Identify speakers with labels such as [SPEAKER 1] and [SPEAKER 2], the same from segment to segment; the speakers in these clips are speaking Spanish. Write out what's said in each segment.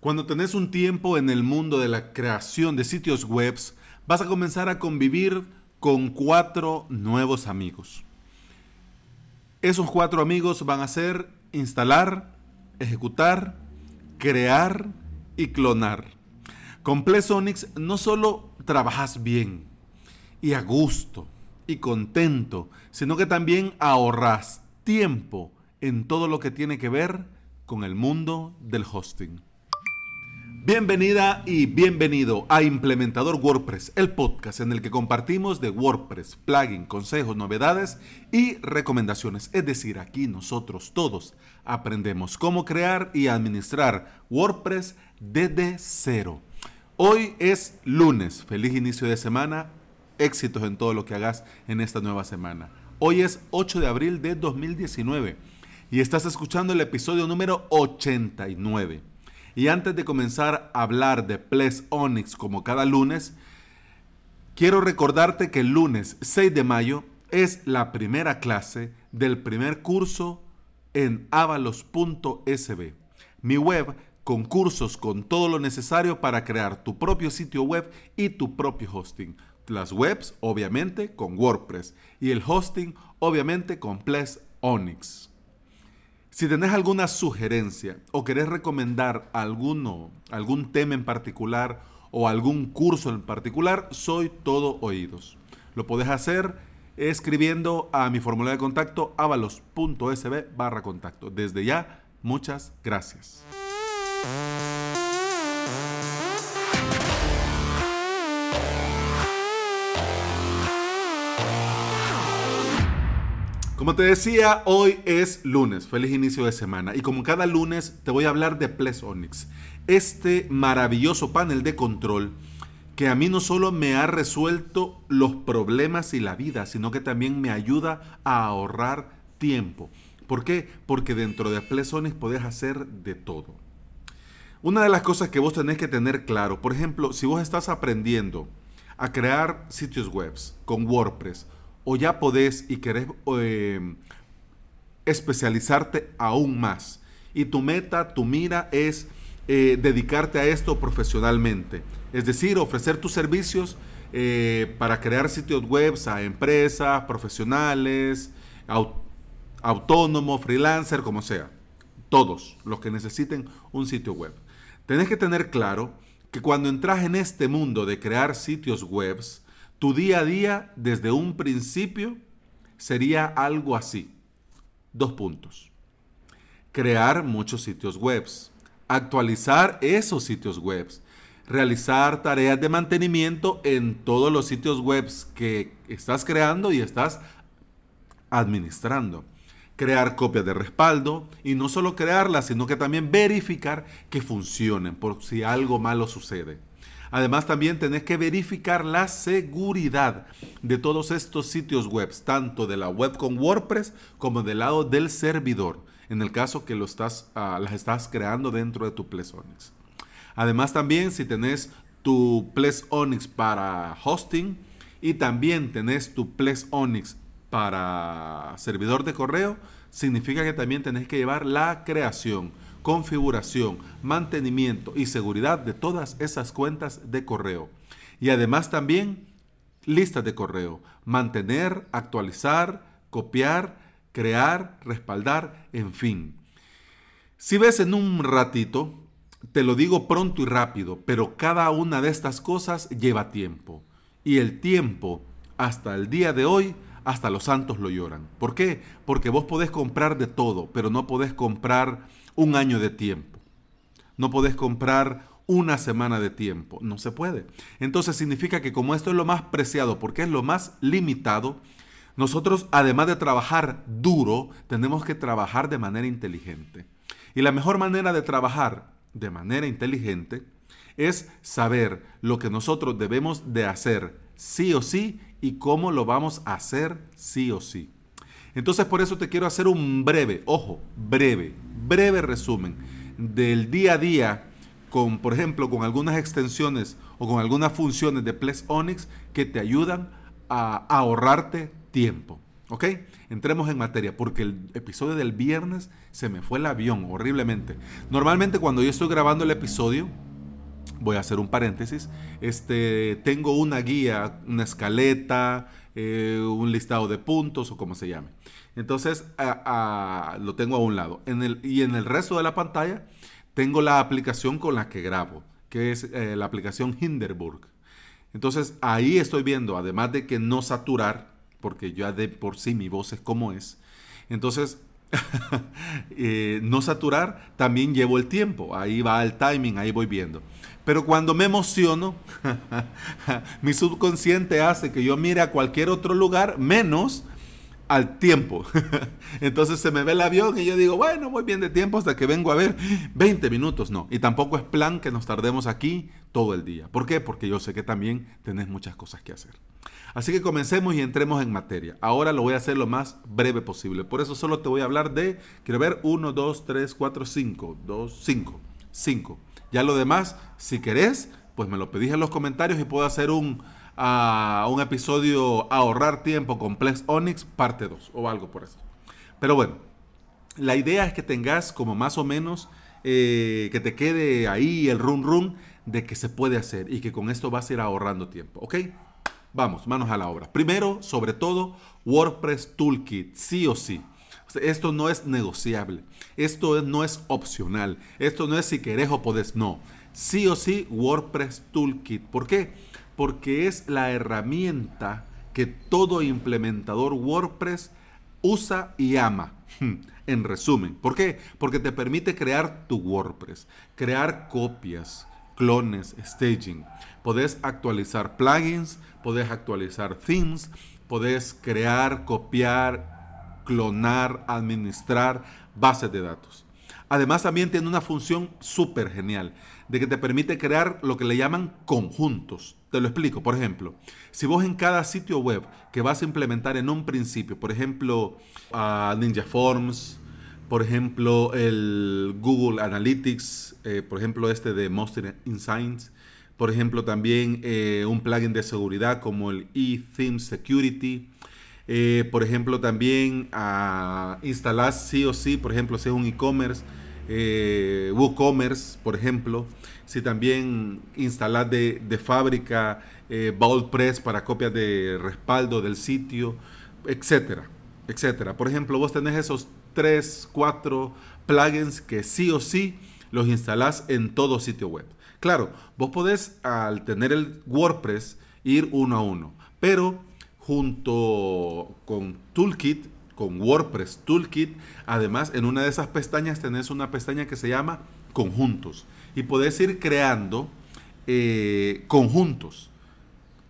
[SPEAKER 1] Cuando tenés un tiempo en el mundo de la creación de sitios web, vas a comenzar a convivir con cuatro nuevos amigos. Esos cuatro amigos van a ser instalar, ejecutar, crear y clonar. Con Plesonix no solo trabajas bien y a gusto y contento, sino que también ahorras tiempo en todo lo que tiene que ver con el mundo del hosting. Bienvenida y bienvenido a Implementador WordPress, el podcast en el que compartimos de WordPress, plugin, consejos, novedades y recomendaciones. Es decir, aquí nosotros todos aprendemos cómo crear y administrar WordPress desde cero. Hoy es lunes, feliz inicio de semana, éxitos en todo lo que hagas en esta nueva semana. Hoy es 8 de abril de 2019 y estás escuchando el episodio número 89. Y antes de comenzar a hablar de Ples Onyx como cada lunes, quiero recordarte que el lunes 6 de mayo es la primera clase del primer curso en avalos.sb, mi web con cursos con todo lo necesario para crear tu propio sitio web y tu propio hosting. Las webs, obviamente, con WordPress y el hosting, obviamente, con Ples Onyx. Si tenés alguna sugerencia o querés recomendar alguno, algún tema en particular o algún curso en particular, soy todo oídos. Lo podés hacer escribiendo a mi formulario de contacto avalos.sb barra contacto. Desde ya, muchas gracias. Como te decía, hoy es lunes, feliz inicio de semana. Y como cada lunes te voy a hablar de Ples Onyx, este maravilloso panel de control que a mí no solo me ha resuelto los problemas y la vida, sino que también me ayuda a ahorrar tiempo. ¿Por qué? Porque dentro de Ples Onyx puedes hacer de todo. Una de las cosas que vos tenés que tener claro, por ejemplo, si vos estás aprendiendo a crear sitios web con WordPress, o ya podés y querés em, especializarte aún más. Y tu meta, tu mira es eh, dedicarte a esto profesionalmente. Es decir, ofrecer tus servicios eh, para crear sitios web a empresas, profesionales, autónomo, freelancer, como sea. Todos los que necesiten un sitio web. Tenés que tener claro que cuando entras en este mundo de crear sitios webs, tu día a día desde un principio sería algo así. Dos puntos. Crear muchos sitios web. Actualizar esos sitios web. Realizar tareas de mantenimiento en todos los sitios web que estás creando y estás administrando. Crear copias de respaldo y no solo crearlas, sino que también verificar que funcionen por si algo malo sucede Además también tenés que verificar la seguridad de todos estos sitios web, tanto de la web con WordPress como del lado del servidor, en el caso que lo estás, ah, las estás creando dentro de tu Ples Onyx. Además también si tenés tu Ples Onyx para hosting y también tenés tu Ples para servidor de correo, significa que también tenés que llevar la creación configuración, mantenimiento y seguridad de todas esas cuentas de correo. Y además también listas de correo, mantener, actualizar, copiar, crear, respaldar, en fin. Si ves en un ratito, te lo digo pronto y rápido, pero cada una de estas cosas lleva tiempo. Y el tiempo, hasta el día de hoy, hasta los santos lo lloran. ¿Por qué? Porque vos podés comprar de todo, pero no podés comprar un año de tiempo. No podés comprar una semana de tiempo. No se puede. Entonces significa que como esto es lo más preciado, porque es lo más limitado, nosotros además de trabajar duro, tenemos que trabajar de manera inteligente. Y la mejor manera de trabajar de manera inteligente es saber lo que nosotros debemos de hacer sí o sí y cómo lo vamos a hacer sí o sí. Entonces por eso te quiero hacer un breve, ojo, breve, breve resumen del día a día con, por ejemplo, con algunas extensiones o con algunas funciones de Plex Onyx que te ayudan a ahorrarte tiempo. ¿Ok? Entremos en materia, porque el episodio del viernes se me fue el avión horriblemente. Normalmente cuando yo estoy grabando el episodio, voy a hacer un paréntesis, este, tengo una guía, una escaleta, eh, un listado de puntos o como se llame. Entonces lo tengo a un lado. Y en el resto de la pantalla tengo la aplicación con la que grabo, que es eh, la aplicación Hinderburg. Entonces ahí estoy viendo, además de que no saturar, porque ya de por sí mi voz es como es, entonces eh, no saturar, también llevo el tiempo, ahí va el timing, ahí voy viendo. Pero cuando me emociono, mi subconsciente hace que yo mire a cualquier otro lugar menos al tiempo. Entonces se me ve el avión y yo digo, bueno, voy bien de tiempo hasta que vengo a ver 20 minutos. No, y tampoco es plan que nos tardemos aquí todo el día. ¿Por qué? Porque yo sé que también tenés muchas cosas que hacer. Así que comencemos y entremos en materia. Ahora lo voy a hacer lo más breve posible. Por eso solo te voy a hablar de, quiero ver, 1, 2, 3, 4, 5. 2, 5. 5. Ya lo demás, si querés, pues me lo pedís en los comentarios y puedo hacer un a un episodio Ahorrar Tiempo con Plex Onyx parte 2 o algo por eso. Pero bueno, la idea es que tengas como más o menos eh, que te quede ahí el run run de que se puede hacer y que con esto vas a ir ahorrando tiempo, ¿ok? Vamos, manos a la obra. Primero, sobre todo, WordPress Toolkit, sí o sí. Esto no es negociable, esto no es opcional, esto no es si querés o podés, no. Sí o sí, WordPress Toolkit. ¿Por qué? Porque es la herramienta que todo implementador WordPress usa y ama. En resumen, ¿por qué? Porque te permite crear tu WordPress, crear copias, clones, staging. Podés actualizar plugins, podés actualizar themes, podés crear, copiar, clonar, administrar bases de datos. Además también tiene una función súper genial de que te permite crear lo que le llaman conjuntos. Te lo explico. Por ejemplo, si vos en cada sitio web que vas a implementar en un principio, por ejemplo, Ninja Forms, por ejemplo, el Google Analytics, eh, por ejemplo, este de Monster Insights, por ejemplo, también eh, un plugin de seguridad como el eTheme Security. Eh, por ejemplo, también a instalar sí o sí, por ejemplo, si es un e-commerce, WooCommerce, por ejemplo, si también instalar de, fábrica eh, Press para copias de respaldo del sitio, etcétera, etcétera. Por ejemplo, vos tenés esos 3, 4 plugins que sí o sí los instalás en todo sitio web. Claro, vos podés al tener el WordPress ir uno a uno, pero junto con Toolkit, con WordPress Toolkit, además en una de esas pestañas tenés una pestaña que se llama conjuntos y podés ir creando eh, conjuntos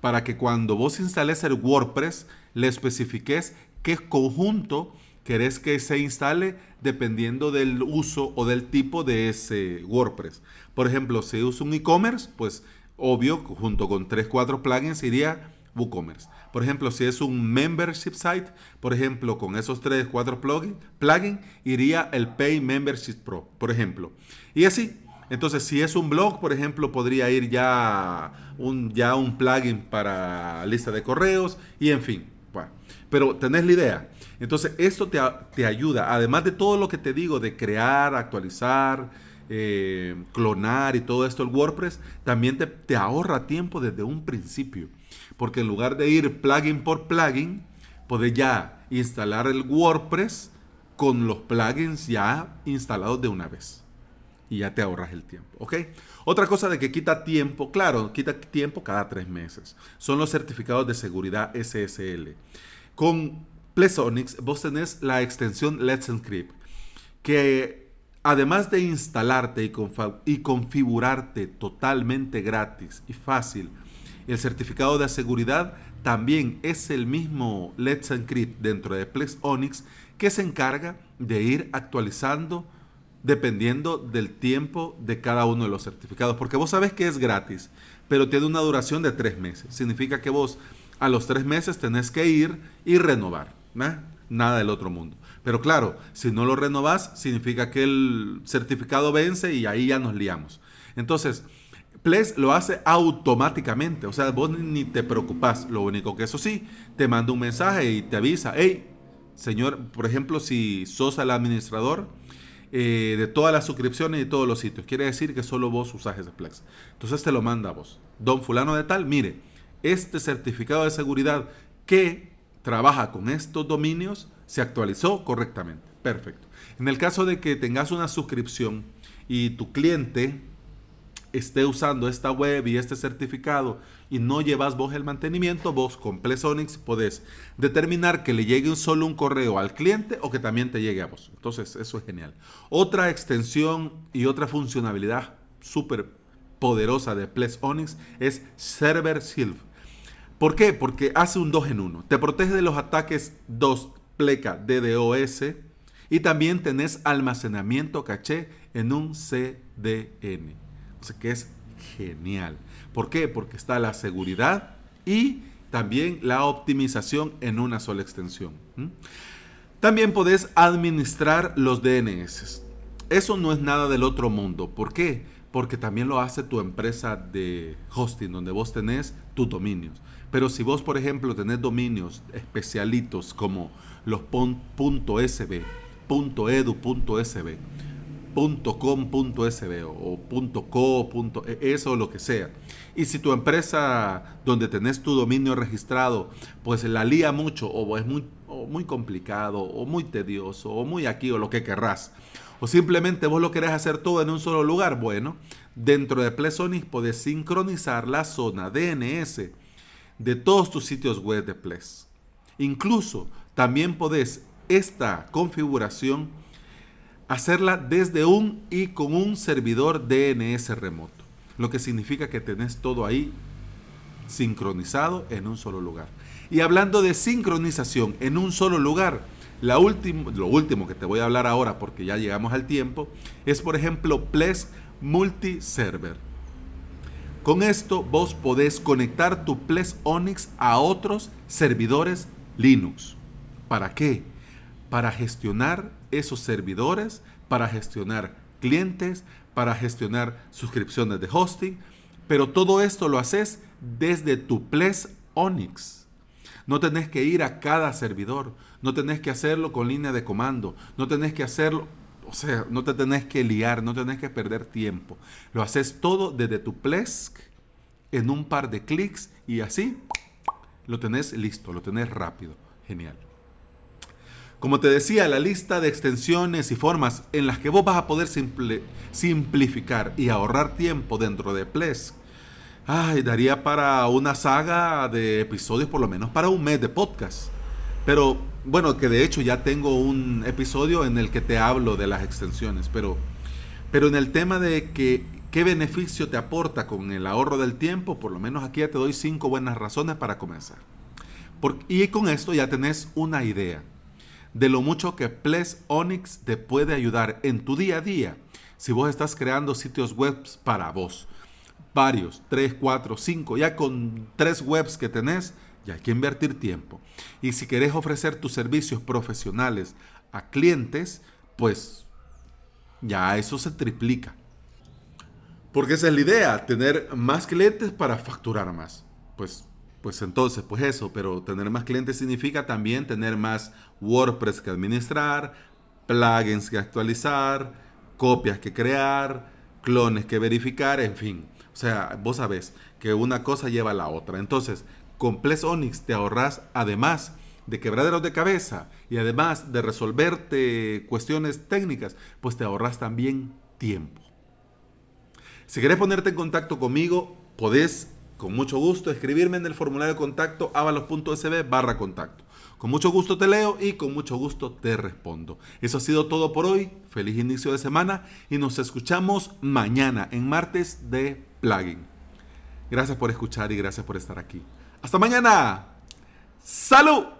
[SPEAKER 1] para que cuando vos instales el WordPress le especifiques qué conjunto querés que se instale dependiendo del uso o del tipo de ese WordPress. Por ejemplo, si uso un e-commerce, pues obvio, junto con 3, 4 plugins iría WooCommerce. Por ejemplo, si es un membership site, por ejemplo, con esos 3, 4 plugins, plugin, iría el Pay Membership Pro, por ejemplo. Y así, entonces, si es un blog, por ejemplo, podría ir ya un, ya un plugin para lista de correos y en fin. pero tenés la idea. Entonces, esto te, ayuda, además de todo lo que te digo de crear, actualizar, eh, clonar y todo esto, el WordPress, también te, te ahorra tiempo desde un principio. Porque en lugar de ir plugin por plugin, podés ya instalar el WordPress con los plugins ya instalados de una vez y ya te ahorras el tiempo, ¿ok? Otra cosa de que quita tiempo, claro, quita tiempo cada tres meses, son los certificados de seguridad SSL. Con Plesonics vos tenés la extensión Let's Encrypt, que además de instalarte y configurarte totalmente gratis y fácil, el certificado de seguridad también es el mismo Let's Encrypt dentro de Plex Onyx que se encarga de ir actualizando dependiendo del tiempo de cada uno de los certificados. Porque vos sabés que es gratis, pero tiene una duración de tres meses. Significa que vos a los tres meses tenés que ir y renovar. Nada del otro mundo. Pero claro, si no lo renovás, significa que el certificado vence y ahí ya nos liamos. Entonces, Ples lo hace automáticamente, o sea, vos ni te preocupás. Lo único que eso sí, te manda un mensaje y te avisa, hey, señor, por ejemplo, si sos el administrador eh, de todas las suscripciones y todos los sitios, quiere decir que solo vos usás ese Plex. Entonces te lo manda a vos. Don fulano de tal, mire, este certificado de seguridad que trabaja con estos dominios se actualizó correctamente. Perfecto. En el caso de que tengas una suscripción y tu cliente esté usando esta web y este certificado y no llevas vos el mantenimiento, vos con Plesonix podés determinar que le llegue solo un correo al cliente o que también te llegue a vos. Entonces, eso es genial. Otra extensión y otra funcionalidad súper poderosa de Plesonix es Server Silv. ¿Por qué? Porque hace un 2 en 1. Te protege de los ataques 2 pleca DDoS y también tenés almacenamiento caché en un CDN. Que es genial. ¿Por qué? Porque está la seguridad y también la optimización en una sola extensión. También podés administrar los DNS. Eso no es nada del otro mundo. ¿Por qué? Porque también lo hace tu empresa de hosting, donde vos tenés tus dominios. Pero si vos, por ejemplo, tenés dominios especialitos como los .sb, .edu.sb, .com.sb o .co, e, eso lo que sea. Y si tu empresa donde tenés tu dominio registrado, pues la lía mucho o es muy, muy complicado o muy tedioso o muy aquí o lo que querrás. O simplemente vos lo querés hacer todo en un solo lugar. Bueno, dentro de Plesonic podés sincronizar la zona DNS de todos tus sitios web de Ples. Incluso también podés esta configuración hacerla desde un y con un servidor DNS remoto. Lo que significa que tenés todo ahí sincronizado en un solo lugar. Y hablando de sincronización en un solo lugar, la lo último que te voy a hablar ahora, porque ya llegamos al tiempo, es por ejemplo Ples Multiserver. Con esto vos podés conectar tu Ples Onyx a otros servidores Linux. ¿Para qué? Para gestionar esos servidores, para gestionar clientes, para gestionar suscripciones de hosting, pero todo esto lo haces desde tu Ples Onyx. No tenés que ir a cada servidor, no tenés que hacerlo con línea de comando, no tenés que hacerlo, o sea, no te tenés que liar, no tenés que perder tiempo. Lo haces todo desde tu Plesk en un par de clics y así lo tenés listo, lo tenés rápido. Genial. Como te decía, la lista de extensiones y formas en las que vos vas a poder simplificar y ahorrar tiempo dentro de Plesk, ay, daría para una saga de episodios, por lo menos para un mes de podcast. Pero bueno, que de hecho ya tengo un episodio en el que te hablo de las extensiones, pero, pero en el tema de que qué beneficio te aporta con el ahorro del tiempo, por lo menos aquí ya te doy cinco buenas razones para comenzar. y con esto ya tenés una idea de lo mucho que Ples Onyx te puede ayudar en tu día a día si vos estás creando sitios web para vos. Varios, 3, 4, 5, ya con tres webs que tenés, ya hay que invertir tiempo. Y si querés ofrecer tus servicios profesionales a clientes, pues ya eso se triplica. Porque esa es la idea, tener más clientes para facturar más. Pues, pues entonces, pues eso, pero tener más clientes significa también tener más WordPress que administrar, plugins que actualizar, copias que crear, clones que verificar, en fin. O sea, vos sabés que una cosa lleva a la otra. Entonces, con Ples Onyx te ahorras, además de quebraderos de cabeza y además de resolverte cuestiones técnicas, pues te ahorras también tiempo. Si querés ponerte en contacto conmigo, podés con mucho gusto escribirme en el formulario de contacto avalos.sb barra contacto. Con mucho gusto te leo y con mucho gusto te respondo. Eso ha sido todo por hoy. Feliz inicio de semana y nos escuchamos mañana en martes de plugin. Gracias por escuchar y gracias por estar aquí. Hasta mañana. ¡Salud!